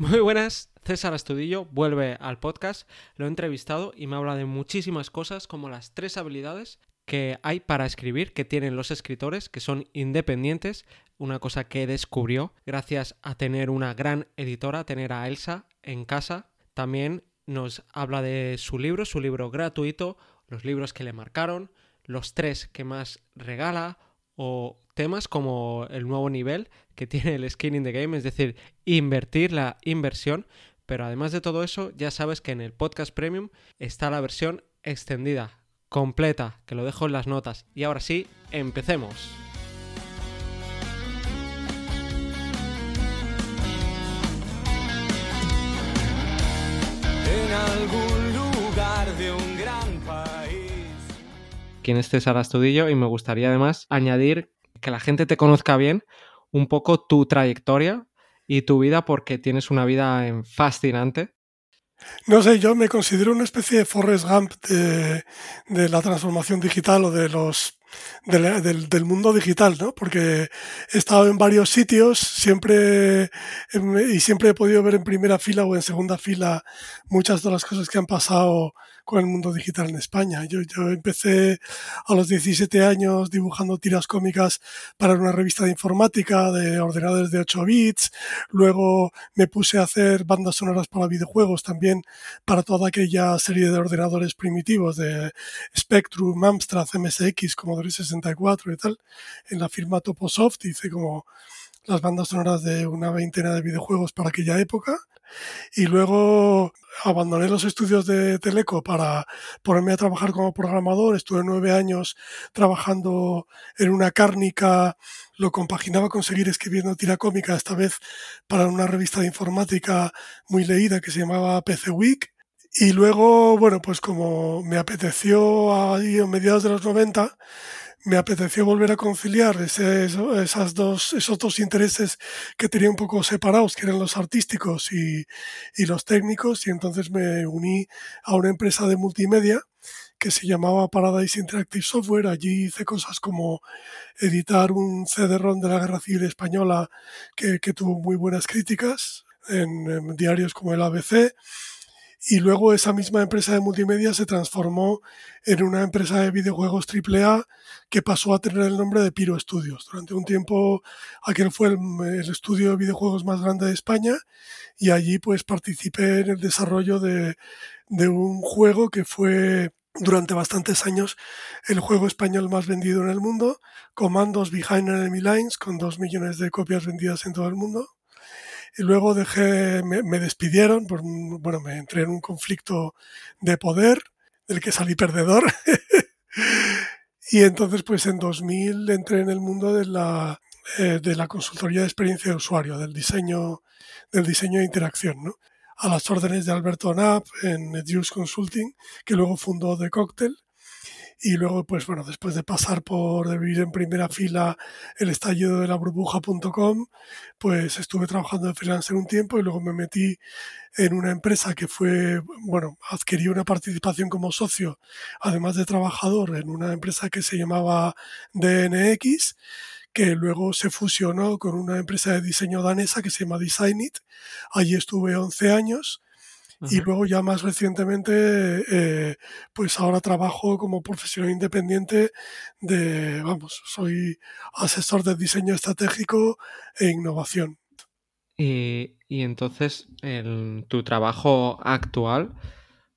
Muy buenas, César Astudillo vuelve al podcast, lo he entrevistado y me habla de muchísimas cosas como las tres habilidades que hay para escribir que tienen los escritores que son independientes, una cosa que descubrió gracias a tener una gran editora, tener a Elsa en casa. También nos habla de su libro, su libro gratuito, los libros que le marcaron, los tres que más regala o temas como el nuevo nivel que tiene el skin in the game, es decir, invertir la inversión. Pero además de todo eso, ya sabes que en el podcast premium está la versión extendida, completa, que lo dejo en las notas. Y ahora sí, empecemos. ¿Quién es César Astudillo? Y me gustaría además añadir que la gente te conozca bien un poco tu trayectoria y tu vida porque tienes una vida fascinante. No sé, yo me considero una especie de Forrest Gump de, la transformación digital o de los del, del, mundo digital, ¿no? Porque he estado en varios sitios, siempre y siempre he podido ver en primera fila o en segunda fila muchas de las cosas que han pasado con el mundo digital en España. Yo, yo empecé a los 17 años dibujando tiras cómicas para una revista de informática de ordenadores de 8 bits. Luego me puse a hacer bandas sonoras para videojuegos también para toda aquella serie de ordenadores primitivos de Spectrum, Amstrad, MSX, Commodore 64 y tal. En la firma Toposoft hice como las bandas sonoras de una veintena de videojuegos para aquella época y luego abandoné los estudios de Teleco para ponerme a trabajar como programador. Estuve nueve años trabajando en una cárnica, lo compaginaba con seguir escribiendo tira cómica, esta vez para una revista de informática muy leída que se llamaba PC Week. Y luego, bueno, pues como me apeteció ahí a mediados de los 90, me apeteció volver a conciliar ese, esas dos, esos dos intereses que tenía un poco separados, que eran los artísticos y, y los técnicos, y entonces me uní a una empresa de multimedia que se llamaba Paradise Interactive Software. Allí hice cosas como editar un CD-ROM de la Guerra Civil Española que, que tuvo muy buenas críticas en, en diarios como el ABC y luego esa misma empresa de multimedia se transformó en una empresa de videojuegos AAA que pasó a tener el nombre de Piro Studios. Durante un tiempo aquel fue el, estudio de videojuegos más grande de España y allí pues participé en el desarrollo de, de un juego que fue durante bastantes años el juego español más vendido en el mundo, Comandos Behind Enemy Lines, con dos millones de copias vendidas en todo el mundo y luego dejé, me, despidieron, por, bueno, me entré en un conflicto de poder del que salí perdedor. y entonces, pues en 2000 entré en el mundo de la, eh, de la consultoría de experiencia de usuario, del diseño, del diseño de interacción, ¿no? A las órdenes de Alberto Knapp en Juice Consulting, que luego fundó The Cocktail y luego, pues bueno, después de pasar por de vivir en primera fila el estallido de la burbuja.com, pues estuve trabajando de freelance un tiempo y luego me metí en una empresa que fue, bueno, adquirí una participación como socio, además de trabajador, en una empresa que se llamaba DNX que luego se fusionó con una empresa de diseño danesa que se llama Designit. Allí estuve 11 años y luego ya más recientemente, eh, pues ahora trabajo como profesional independiente de, vamos, soy asesor de diseño estratégico e innovación. Y, y entonces, el, tu trabajo actual,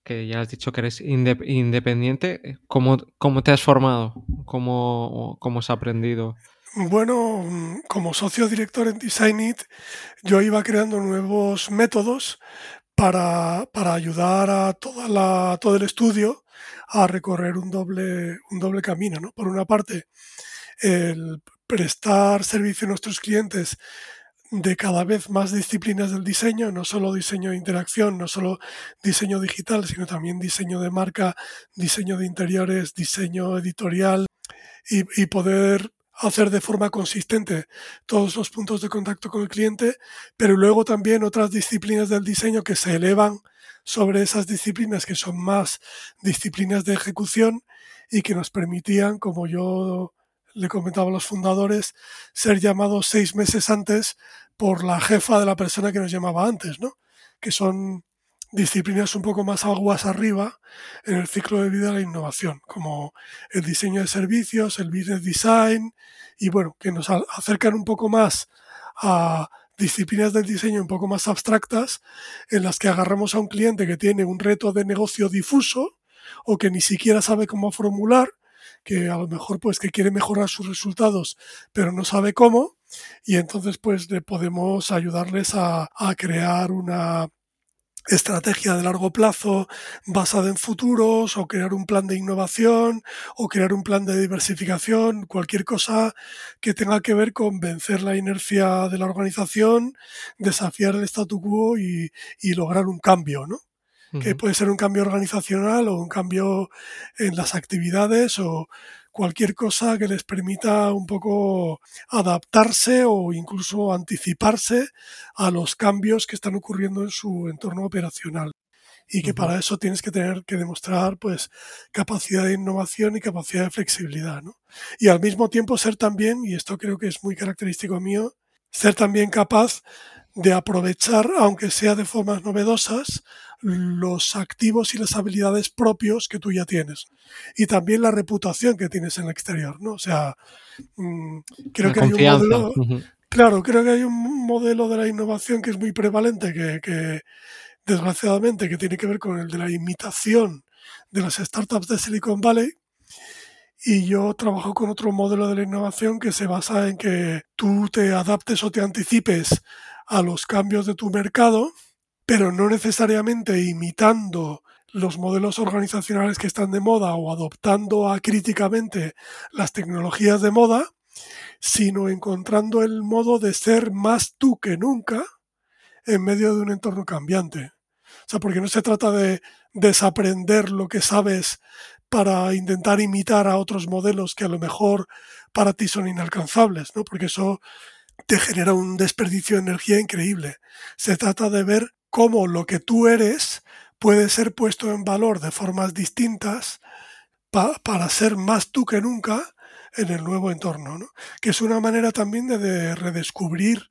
que ya has dicho que eres inde independiente, ¿cómo, ¿cómo, te has formado? ¿Cómo, ¿Cómo has aprendido? Bueno, como socio director en Designit, yo iba creando nuevos métodos para, para ayudar a toda la, todo el estudio a recorrer un doble, un doble camino. ¿no? Por una parte, el prestar servicio a nuestros clientes de cada vez más disciplinas del diseño, no solo diseño de interacción, no solo diseño digital, sino también diseño de marca, diseño de interiores, diseño editorial y, y poder hacer de forma consistente todos los puntos de contacto con el cliente, pero luego también otras disciplinas del diseño que se elevan sobre esas disciplinas que son más disciplinas de ejecución y que nos permitían, como yo le comentaba a los fundadores, ser llamados seis meses antes por la jefa de la persona que nos llamaba antes, ¿no? Que son disciplinas un poco más aguas arriba en el ciclo de vida de la innovación, como el diseño de servicios, el business design, y bueno, que nos acercan un poco más a disciplinas del diseño un poco más abstractas, en las que agarramos a un cliente que tiene un reto de negocio difuso o que ni siquiera sabe cómo formular, que a lo mejor pues que quiere mejorar sus resultados, pero no sabe cómo, y entonces pues le podemos ayudarles a, a crear una estrategia de largo plazo basada en futuros o crear un plan de innovación o crear un plan de diversificación, cualquier cosa que tenga que ver con vencer la inercia de la organización, desafiar el statu quo y, y lograr un cambio, ¿no? Que puede ser un cambio organizacional o un cambio en las actividades o, cualquier cosa que les permita un poco adaptarse o incluso anticiparse a los cambios que están ocurriendo en su entorno operacional y que para eso tienes que tener que demostrar pues capacidad de innovación y capacidad de flexibilidad, ¿no? Y al mismo tiempo ser también, y esto creo que es muy característico mío, ser también capaz de aprovechar, aunque sea de formas novedosas, los activos y las habilidades propios que tú ya tienes. Y también la reputación que tienes en el exterior, ¿no? O sea, mm, creo que hay un modelo... Claro, creo que hay un modelo de la innovación que es muy prevalente, que, que desgraciadamente que tiene que ver con el de la imitación de las startups de Silicon Valley, y yo trabajo con otro modelo de la innovación que se basa en que tú te adaptes o te anticipes a los cambios de tu mercado, pero no necesariamente imitando los modelos organizacionales que están de moda o adoptando acríticamente las tecnologías de moda, sino encontrando el modo de ser más tú que nunca en medio de un entorno cambiante. O sea, porque no se trata de desaprender lo que sabes para intentar imitar a otros modelos que a lo mejor para ti son inalcanzables, ¿no? Porque eso te genera un desperdicio de energía increíble. Se trata de ver cómo lo que tú eres puede ser puesto en valor de formas distintas para ser más tú que nunca en el nuevo entorno, ¿no? que es una manera también de, redescubrir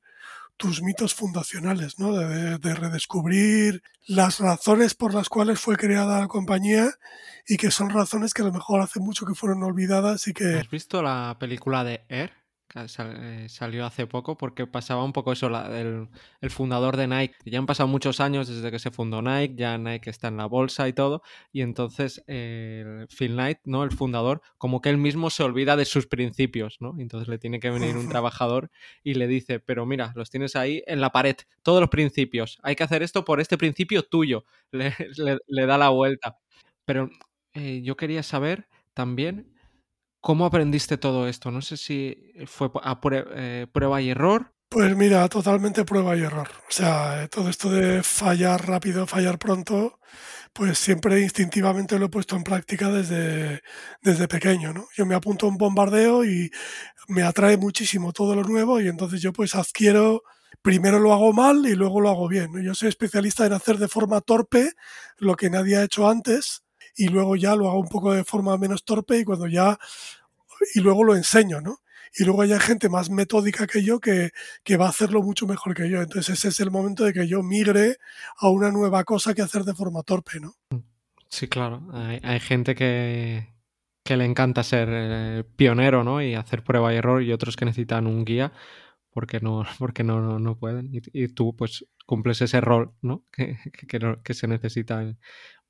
tus mitos fundacionales, ¿no? De, de, redescubrir las razones por las cuales fue creada la compañía y que son razones que a lo mejor hace mucho que fueron olvidadas y que... ¿Has visto la película de Air? Eh, salió hace poco porque pasaba un poco eso, el, fundador de Nike. Ya han pasado muchos años desde que se fundó Nike, ya Nike está en la bolsa y todo, y entonces Phil Knight, ¿no? el fundador, como que él mismo se olvida de sus principios, ¿no? Entonces le tiene que venir un trabajador y le dice, pero mira, los tienes ahí en la pared, todos los principios, hay que hacer esto por este principio tuyo, le, da la vuelta. Pero eh, yo quería saber también ¿Cómo aprendiste todo esto? No sé si fue eh, prueba y error. Pues mira, totalmente prueba y error. O sea, todo esto de fallar rápido, fallar pronto, pues siempre instintivamente lo he puesto en práctica desde, desde pequeño, ¿no? Yo me apunto a un bombardeo y me atrae muchísimo todo lo nuevo y entonces yo pues adquiero, primero lo hago mal y luego lo hago bien. Yo soy especialista en hacer de forma torpe lo que nadie ha hecho antes y luego ya lo hago un poco de forma menos torpe y cuando ya y luego lo enseño, ¿no? Y luego hay gente más metódica que yo que, que, va a hacerlo mucho mejor que yo. Entonces ese es el momento de que yo migre a una nueva cosa que hacer de forma torpe, ¿no? Sí, claro. Hay, hay gente que, que, le encanta ser eh, pionero, ¿no? Y hacer prueba y error y otros que necesitan un guía porque no, porque no, no, pueden. Y, tú pues cumples ese rol, ¿no? Que, que, que se necesita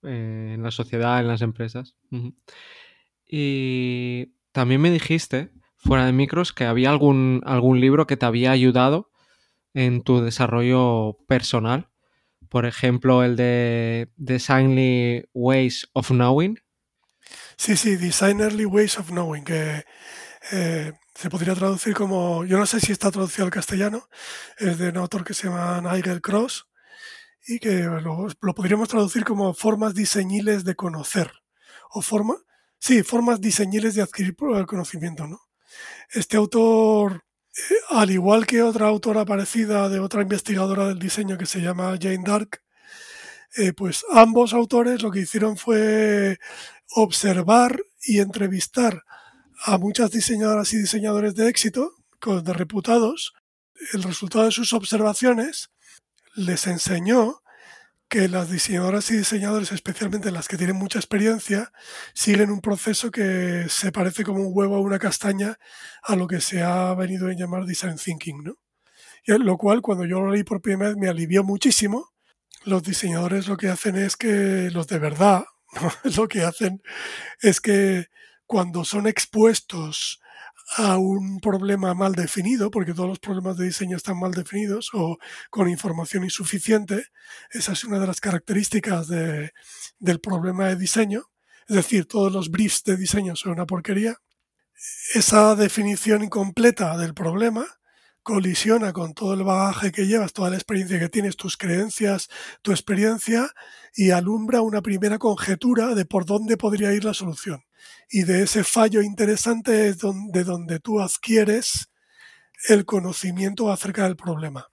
eh, en la sociedad, en las empresas. Y también me dijiste, fuera de micros, que había algún, algún libro que te había ayudado en tu desarrollo personal. Por ejemplo, el de Designly Ways of Knowing. Sí, sí, Designerly Ways of Knowing, que eh, se podría traducir como, yo no sé si está traducido al castellano, es de un autor que se llama Nigel Cross, y que lo, podríamos traducir como formas diseñiles de conocer o forma, sí, formas diseñiles de adquirir el conocimiento, ¿no? Este autor, eh, al igual que otra autora parecida de otra investigadora del diseño que se llama Jane Dark, eh, pues ambos autores lo que hicieron fue observar y entrevistar a muchas diseñadoras y diseñadores de éxito, de reputados, el resultado de sus observaciones les enseñó que las diseñadoras y diseñadores, especialmente las que tienen mucha experiencia, siguen un proceso que se parece como un huevo a una castaña a lo que se ha venido a llamar design thinking, ¿no? Y lo cual, cuando yo lo leí por primera vez, me alivió muchísimo. Los diseñadores lo que hacen es que, los de verdad, lo que hacen es que cuando son expuestos a un problema mal definido, porque todos los problemas de diseño están mal definidos o con información insuficiente. Esa es una de las características de, del problema de diseño. Es decir, todos los briefs de diseño son una porquería. Esa definición incompleta del problema colisiona con todo el bagaje que llevas, toda la experiencia que tienes, tus creencias, tu experiencia, y alumbra una primera conjetura de por dónde podría ir la solución y de ese fallo interesante es donde, donde tú adquieres el conocimiento acerca del problema.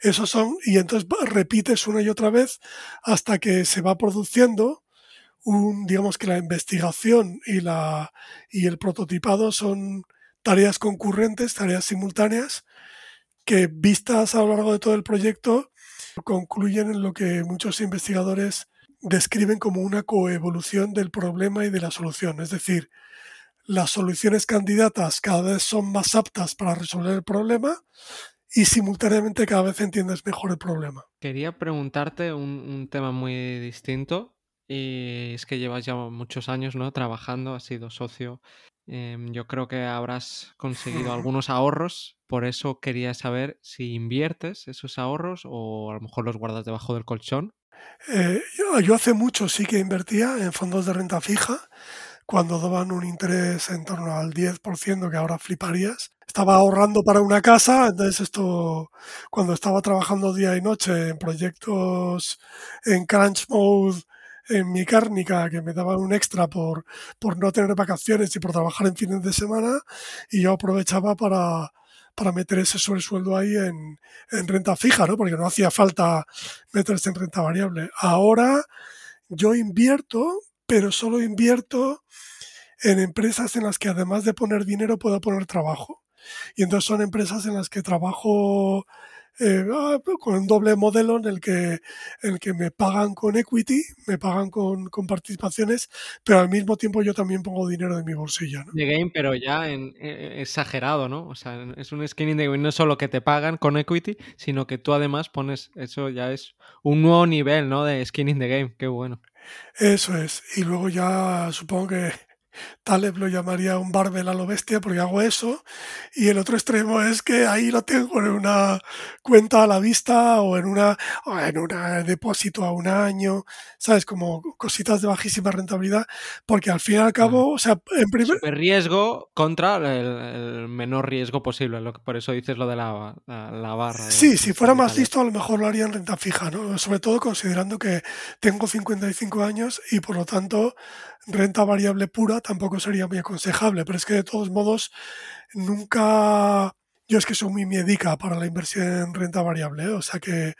Esos son, y entonces repites una y otra vez hasta que se va produciendo un, digamos que la investigación y, la, y el prototipado son tareas concurrentes, tareas simultáneas, que vistas a lo largo de todo el proyecto concluyen en lo que muchos investigadores describen como una coevolución del problema y de la solución. Es decir, las soluciones candidatas cada vez son más aptas para resolver el problema y simultáneamente cada vez entiendes mejor el problema. Quería preguntarte un, tema muy distinto y es que llevas ya muchos años ¿no? trabajando, has sido socio. Em, yo creo que habrás conseguido algunos ahorros, por eso quería saber si inviertes esos ahorros o a lo mejor los guardas debajo del colchón eh, yo, hace mucho sí que invertía en fondos de renta fija, cuando daban un interés en torno al 10%, que ahora fliparías. Estaba ahorrando para una casa, entonces esto, cuando estaba trabajando día y noche en proyectos en crunch mode, en mi cárnica, que me daban un extra por, por no tener vacaciones y por trabajar en fines de semana, y yo aprovechaba para, para meter ese sobresueldo ahí en, renta fija, ¿no? Porque no hacía falta meterse en renta variable. Ahora yo invierto, pero solo invierto en empresas en las que además de poner dinero puedo poner trabajo. Y entonces son empresas en las que trabajo eh, ah, con un doble modelo en el que, el que me pagan con equity, me pagan con, con, participaciones, pero al mismo tiempo yo también pongo dinero de mi bolsillo. ¿no? De game, pero ya en, eh, exagerado, ¿no? O sea, es un skinning de game, no solo que te pagan con equity, sino que tú además pones, eso ya es un nuevo nivel, ¿no? De skinning de game, qué bueno. Eso es. Y luego ya supongo que Taleb lo llamaría un barbel a lo bestia porque hago eso. Y el otro extremo es que ahí lo tengo en una cuenta a la vista o en una en un depósito a un año, ¿sabes? Como cositas de bajísima rentabilidad, porque al fin y al cabo, o sea, en primer... riesgo contra el, menor riesgo posible, lo que, por eso dices lo de la, la, barra. Sí, si fuera más listo a lo mejor lo haría en renta fija, ¿no? Sobre todo considerando que tengo 55 años y por lo tanto renta variable pura tampoco sería muy aconsejable, pero es que de todos modos nunca... Yo es que soy muy miedica para la inversión en renta variable, ¿eh? o sea que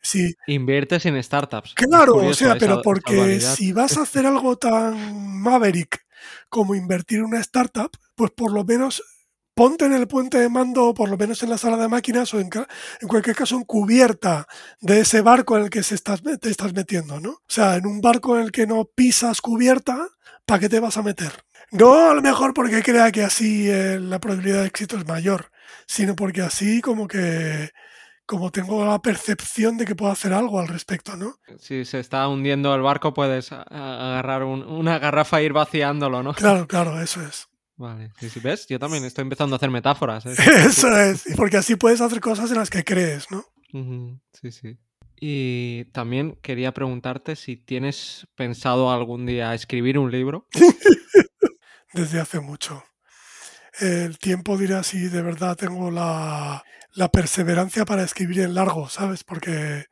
si... Inviertes en startups. Claro, o sea, pero porque si vas a hacer algo tan maverick como invertir en una startup, pues por lo menos ponte en el puente de mando, por lo menos en la sala de máquinas o en, cualquier caso en cubierta de ese barco en el que se estás, te estás metiendo, ¿no? O sea, en un barco en el que no pisas cubierta, ¿para qué te vas a meter? No a lo mejor porque crea que así eh, la probabilidad de éxito es mayor, sino porque así como que como tengo la percepción de que puedo hacer algo al respecto, ¿no? Si se está hundiendo el barco, puedes agarrar una garrafa e ir vaciándolo, ¿no? Claro, claro, eso es. Vale, si ves, yo también estoy empezando a hacer metáforas. ¿eh? Eso es, porque así puedes hacer cosas en las que crees, ¿no? Sí, sí. Y también quería preguntarte si tienes pensado algún día escribir un libro. Desde hace mucho. El tiempo dirá si de verdad tengo la, la perseverancia para escribir en largo, ¿sabes? Porque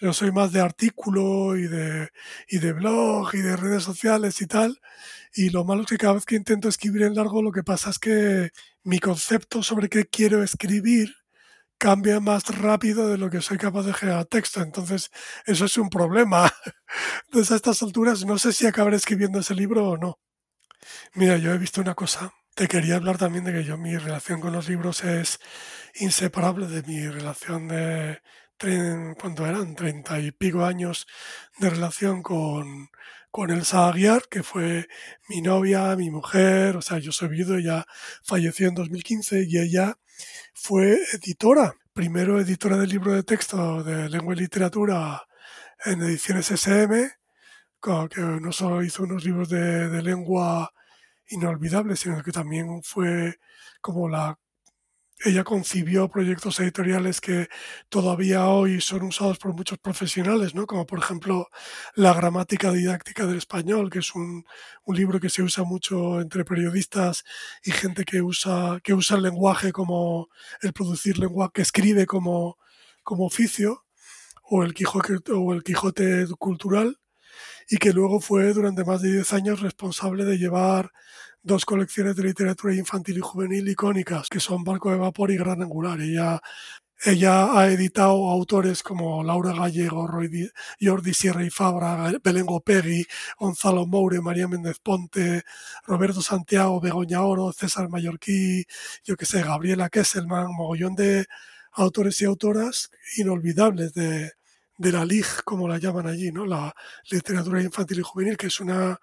yo soy más de artículo y de, y de blog y de redes sociales y tal. Y lo malo es que cada vez que intento escribir en largo, lo que pasa es que mi concepto sobre qué quiero escribir cambia más rápido de lo que soy capaz de generar texto. Entonces, eso es un problema. Entonces, a estas alturas, no sé si acabaré escribiendo ese libro o no. Mira, yo he visto una cosa te quería hablar también de que yo mi relación con los libros es inseparable de mi relación de cuando eran treinta y pico años de relación con, con Elsa Aguiar, que fue mi novia, mi mujer, o sea, yo soy viudo, ella falleció en 2015 y ella fue editora, primero editora del libro de texto de lengua y literatura en ediciones SM, que no solo hizo unos libros de, de lengua inolvidables, sino que también fue como la ella concibió proyectos editoriales que todavía hoy son usados por muchos profesionales, ¿no? como por ejemplo La gramática didáctica del español, que es un, un, libro que se usa mucho entre periodistas y gente que usa, que usa el lenguaje como el producir lenguaje, que escribe como, como oficio, o el, Quijote, o el Quijote cultural, y que luego fue durante más de 10 años responsable de llevar dos colecciones de literatura infantil y juvenil icónicas, que son Barco de Vapor y Gran Angular. Ella, ella ha editado autores como Laura Gallego, Jordi Sierra y Fabra, Belén Gopegui, Gonzalo Moure, María Méndez Ponte, Roberto Santiago, Begoña Oro, César Mallorquí, yo que sé, Gabriela Kesselman, mogollón de autores y autoras inolvidables de, de la LIG, como la llaman allí, ¿no? La literatura infantil y juvenil, que es una,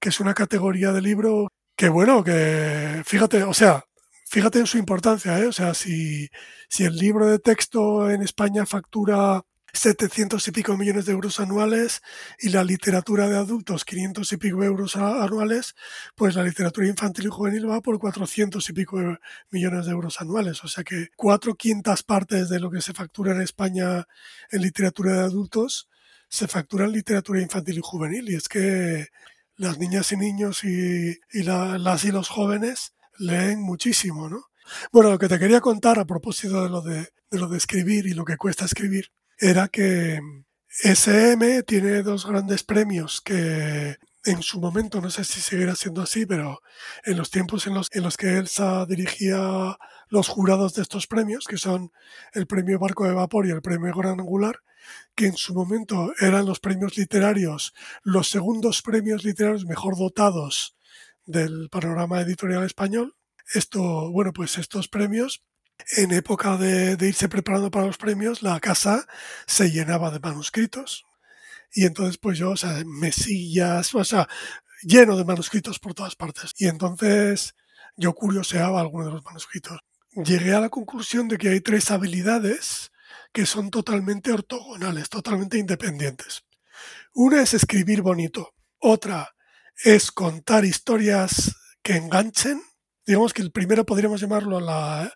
que es una categoría de libro que bueno, que fíjate, o sea, fíjate en su importancia, ¿eh? O sea, si, si el libro de texto en España factura 700 y pico millones de euros anuales y la literatura de adultos 500 y pico euros anuales, pues la literatura infantil y juvenil va por 400 y pico millones de euros anuales. O sea que cuatro quintas partes de lo que se factura en España en literatura de adultos se factura en literatura infantil y juvenil. Y es que las niñas y niños y, las y los jóvenes leen muchísimo, ¿no? Bueno, lo que te quería contar a propósito de lo de, escribir y lo que cuesta escribir era que SM tiene dos grandes premios que en su momento, no sé si seguirá siendo así, pero en los tiempos en los, en los que Elsa dirigía los jurados de estos premios, que son el premio Barco de Vapor y el premio Gran Angular, que en su momento eran los premios literarios, los segundos premios literarios mejor dotados del panorama editorial español. Esto, bueno, pues estos premios, en época de, irse preparando para los premios, la casa se llenaba de manuscritos. Y entonces, pues yo, o sea, mesillas, o sea, lleno de manuscritos por todas partes. Y entonces yo curioseaba algunos de los manuscritos. Llegué a la conclusión de que hay tres habilidades que son totalmente ortogonales, totalmente independientes. Una es escribir bonito, otra es contar historias que enganchen. Digamos que el primero podríamos llamarlo la,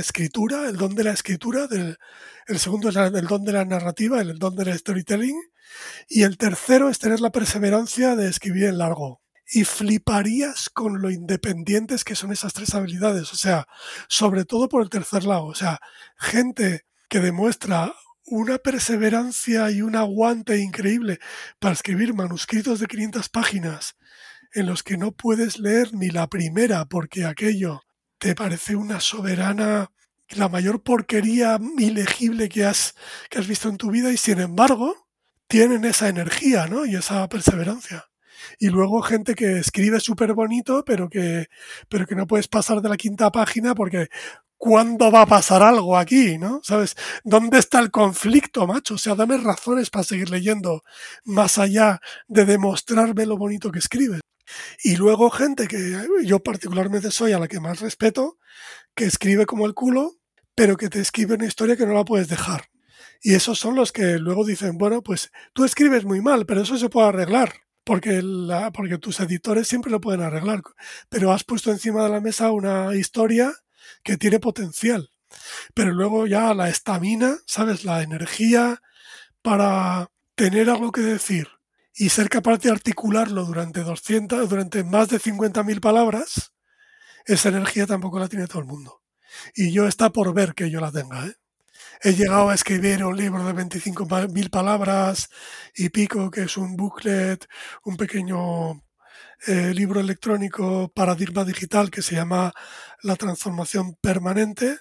escritura, el don de la escritura, el segundo es el don de la narrativa, el don del storytelling, y el tercero es tener la perseverancia de escribir en largo. Y fliparías con lo independientes que son esas tres habilidades, o sea, sobre todo por el tercer lado, o sea, gente que demuestra una perseverancia y un aguante increíble para escribir manuscritos de 500 páginas en los que no puedes leer ni la primera porque aquello te parece una soberana, la mayor porquería ilegible que has, que has visto en tu vida y sin embargo tienen esa energía ¿no? y esa perseverancia. Y luego gente que escribe súper bonito, pero que, pero que no puedes pasar de la quinta página porque ¿cuándo va a pasar algo aquí? ¿No? ¿Sabes? ¿Dónde está el conflicto, macho? O sea, dame razones para seguir leyendo, más allá de demostrarme lo bonito que escribes. Y luego gente que yo particularmente soy a la que más respeto, que escribe como el culo, pero que te escribe una historia que no la puedes dejar. Y esos son los que luego dicen, bueno, pues tú escribes muy mal, pero eso se puede arreglar, porque, la, porque tus editores siempre lo pueden arreglar. Pero has puesto encima de la mesa una historia que tiene potencial. Pero luego ya la estamina, ¿sabes? La energía para tener algo que decir y ser capaz de articularlo durante 200, durante más de 50.000 palabras, esa energía tampoco la tiene todo el mundo. Y yo está por ver que yo la tenga, ¿eh? He llegado a escribir un libro de 25.000 palabras y pico, que es un booklet, un pequeño eh, libro electrónico Paradigma Digital que se llama La transformación permanente,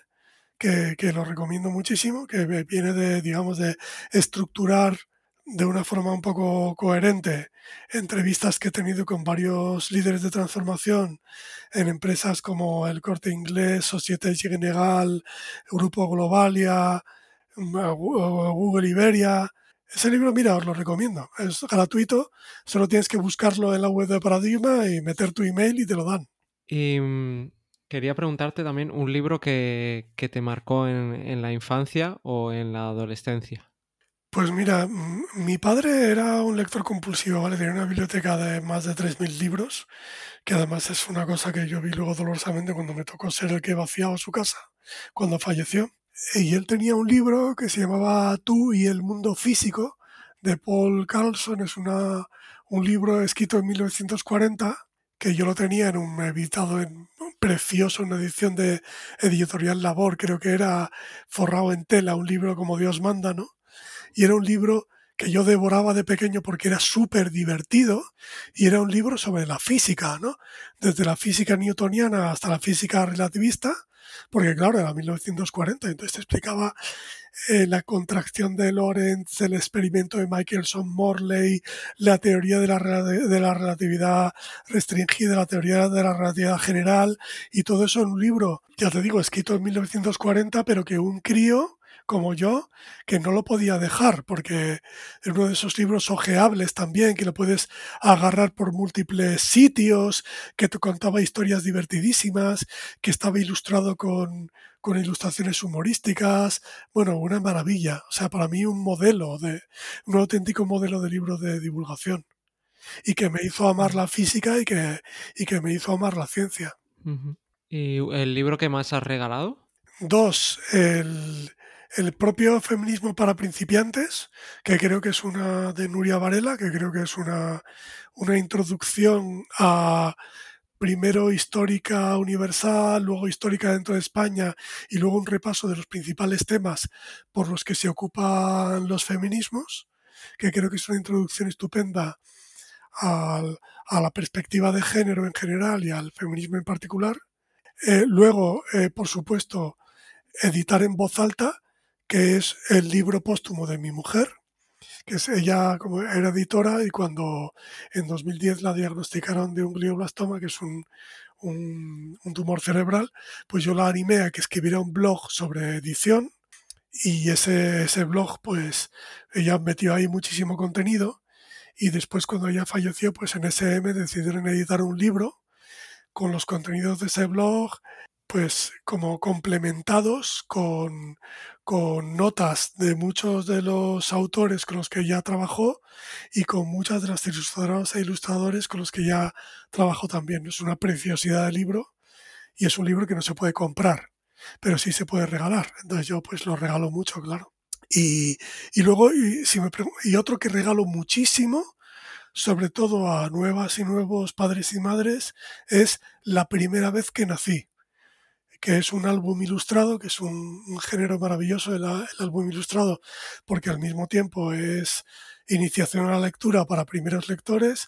que, lo recomiendo muchísimo, que viene de, digamos, de estructurar de una forma un poco coherente entrevistas que he tenido con varios líderes de transformación en empresas como el Corte Inglés, Societe General, Grupo Globalia, Google Iberia. Ese libro, mira, os lo recomiendo. Es gratuito, solo tienes que buscarlo en la web de Paradigma y meter tu email y te lo dan. Y mm, quería preguntarte también un libro que, que te marcó en, en la infancia o en la adolescencia. Pues mira, mi padre era un lector compulsivo, ¿vale? Tenía una biblioteca de más de 3.000 libros, que además es una cosa que yo vi luego dolorosamente cuando me tocó ser el que vaciaba su casa, cuando falleció. Y él tenía un libro que se llamaba Tú y el mundo físico, de Paul Carlson. Es una, un libro escrito en 1940, que yo lo tenía en un editado en precioso, una edición de editorial Labor, creo que era forrado en tela, un libro como Dios manda, ¿no? Y era un libro que yo devoraba de pequeño porque era súper divertido y era un libro sobre la física, ¿no? Desde la física newtoniana hasta la física relativista, porque claro, era 1940, entonces te explicaba eh, la contracción de Lorentz, el experimento de Michelson-Morley, la teoría de la, de la relatividad restringida, la teoría de la relatividad general y todo eso en un libro, ya te digo, escrito en 1940, pero que un crío como yo, que no lo podía dejar, porque es uno de esos libros ojeables también, que lo puedes agarrar por múltiples sitios, que te contaba historias divertidísimas, que estaba ilustrado con, con ilustraciones humorísticas, bueno, una maravilla. O sea, para mí un modelo de, un auténtico modelo de libro de divulgación. Y que me hizo amar la física y que, y que me hizo amar la ciencia. ¿Y el libro que más has regalado? Dos, el, el propio feminismo para principiantes, que creo que es una de Nuria Varela, que creo que es una, una introducción a primero histórica universal, luego histórica dentro de España y luego un repaso de los principales temas por los que se ocupan los feminismos, que creo que es una introducción estupenda al, a la perspectiva de género en general y al feminismo en particular. Eh, luego, eh, por supuesto, editar en voz alta, que es el libro póstumo de mi mujer, que es ella como era editora y cuando en 2010 la diagnosticaron de un glioblastoma, que es un, un, tumor cerebral, pues yo la animé a que escribiera un blog sobre edición y ese, ese blog, pues ella metió ahí muchísimo contenido y después cuando ella falleció, pues en SM decidieron editar un libro con los contenidos de ese blog, pues como complementados con, con notas de muchos de los autores con los que ya trabajó y con muchas de las ilustradoras e ilustradores con los que ya trabajó también. Es una preciosidad de libro y es un libro que no se puede comprar, pero sí se puede regalar. Entonces yo pues lo regalo mucho, claro. Y, y luego, y, si me y otro que regalo muchísimo, sobre todo a nuevas y nuevos padres y madres, es La primera vez que nací que es un álbum ilustrado, que es un, género maravilloso el, álbum ilustrado, porque al mismo tiempo es iniciación a la lectura para primeros lectores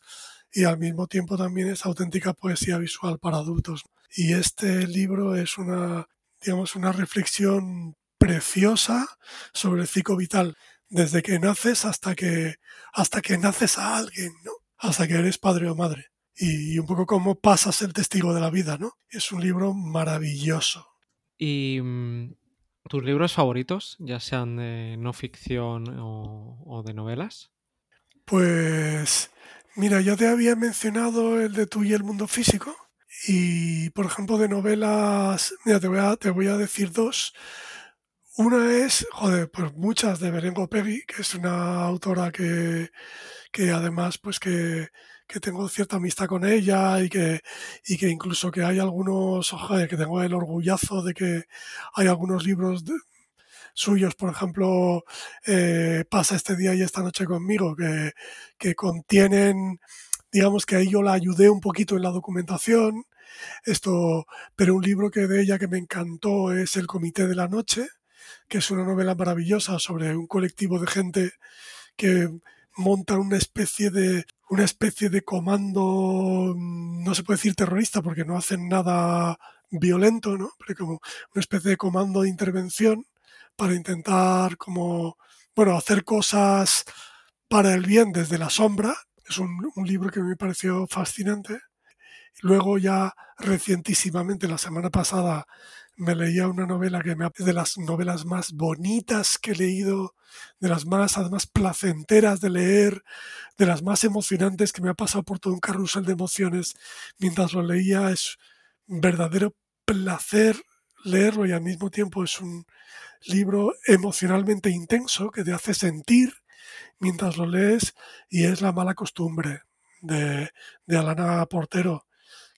y al mismo tiempo también es auténtica poesía visual para adultos. Y este libro es una, digamos, una reflexión preciosa sobre el ciclo vital, desde que naces hasta que, hasta que naces a alguien. Hasta que eres padre o madre y un poco cómo pasas el testigo de la vida, ¿no? Es un libro maravilloso. ¿Y mm, tus libros favoritos, ya sean de no ficción o, de novelas? Pues mira, ya te había mencionado el de tú y el mundo físico. Y por ejemplo, de novelas, mira, te voy a, te voy a decir dos. Una es, joder, pues muchas de Berengo Peggy, que es una autora que, que además, pues que que tengo cierta amistad con ella y que, y que incluso que hay algunos, ojalá, que tengo el orgullazo de que hay algunos libros suyos, por ejemplo, eh, Pasa este día y esta noche conmigo, que, que contienen, digamos que ahí yo la ayudé un poquito en la documentación, esto, pero un libro que de ella que me encantó es El Comité de la Noche, que es una novela maravillosa sobre un colectivo de gente que montan una especie de una especie de comando, mm, no se puede decir terrorista porque no hacen nada violento, ¿no? Pero como una especie de comando de intervención para intentar como, bueno, hacer cosas para el bien desde la sombra. Es un, un libro que me pareció fascinante. Luego ya recientísimamente, la semana pasada, me leía una novela que me es de las novelas más bonitas que he leído, de las más además placenteras de leer, de las más emocionantes que me ha pasado por todo un carrusel de emociones mientras lo leía. Es un verdadero placer leerlo y al mismo tiempo es un libro emocionalmente intenso que te hace sentir mientras lo lees y es La mala costumbre de, de Alana Portero,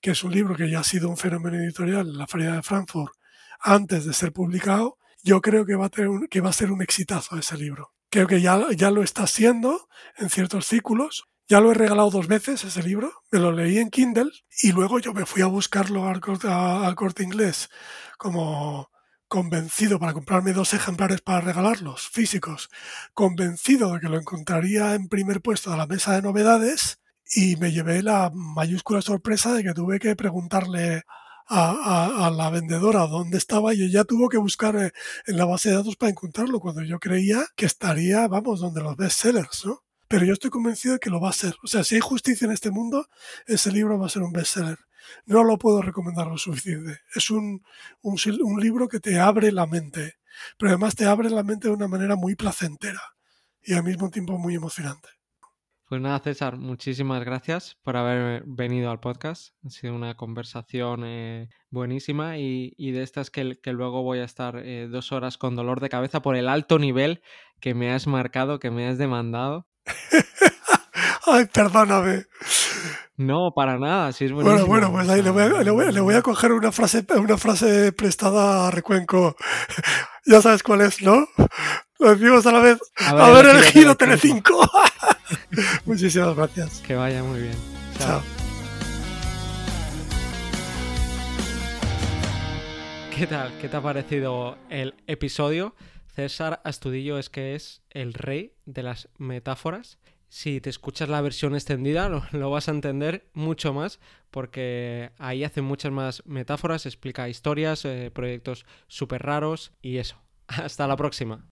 que es un libro que ya ha sido un fenómeno editorial en la Feria de Frankfurt antes de ser publicado, yo creo que va a, a ser un exitazo ese libro. Creo que ya, lo está siendo en ciertos círculos. Ya lo he regalado dos veces ese libro, me lo leí en Kindle y luego yo me fui a buscarlo al corte, al corte inglés como convencido para comprarme dos ejemplares para regalarlos, físicos, convencido de que lo encontraría en primer puesto de la mesa de novedades y me llevé la mayúscula sorpresa de que tuve que preguntarle a, la vendedora dónde estaba y ella tuvo que buscar eh, en la base de datos para encontrarlo cuando yo creía que estaría, vamos, donde los bestsellers, ¿no? Pero yo estoy convencido de que lo va a ser. O sea, si hay justicia en este mundo, ese libro va a ser un bestseller. No lo puedo recomendar lo suficiente. Es un, un, un libro que te abre la mente, pero además te abre la mente de una manera muy placentera y al mismo tiempo muy emocionante. Pues nada, César, muchísimas gracias por haber venido al podcast. Ha sido una conversación eh, buenísima y, y, de estas que, que, luego voy a estar eh, dos horas con dolor de cabeza por el alto nivel que me has marcado, que me has demandado. Ay, perdóname. No, para nada, si es Bueno, bueno, pues ahí le voy, a, le, voy, le voy, a, coger una frase, una frase prestada a Recuenco. ya sabes cuál es, ¿no? Lo decimos a la vez. Haber elegido Telecinco. Muchísimas gracias. Que vaya muy bien. Chao. Chao. ¿Qué tal? ¿Qué te ha parecido el episodio? César Astudillo es que es el rey de las metáforas. Si te escuchas la versión extendida lo, lo vas a entender mucho más porque ahí hace muchas más metáforas, explica historias, eh, proyectos súper raros y eso. Hasta la próxima.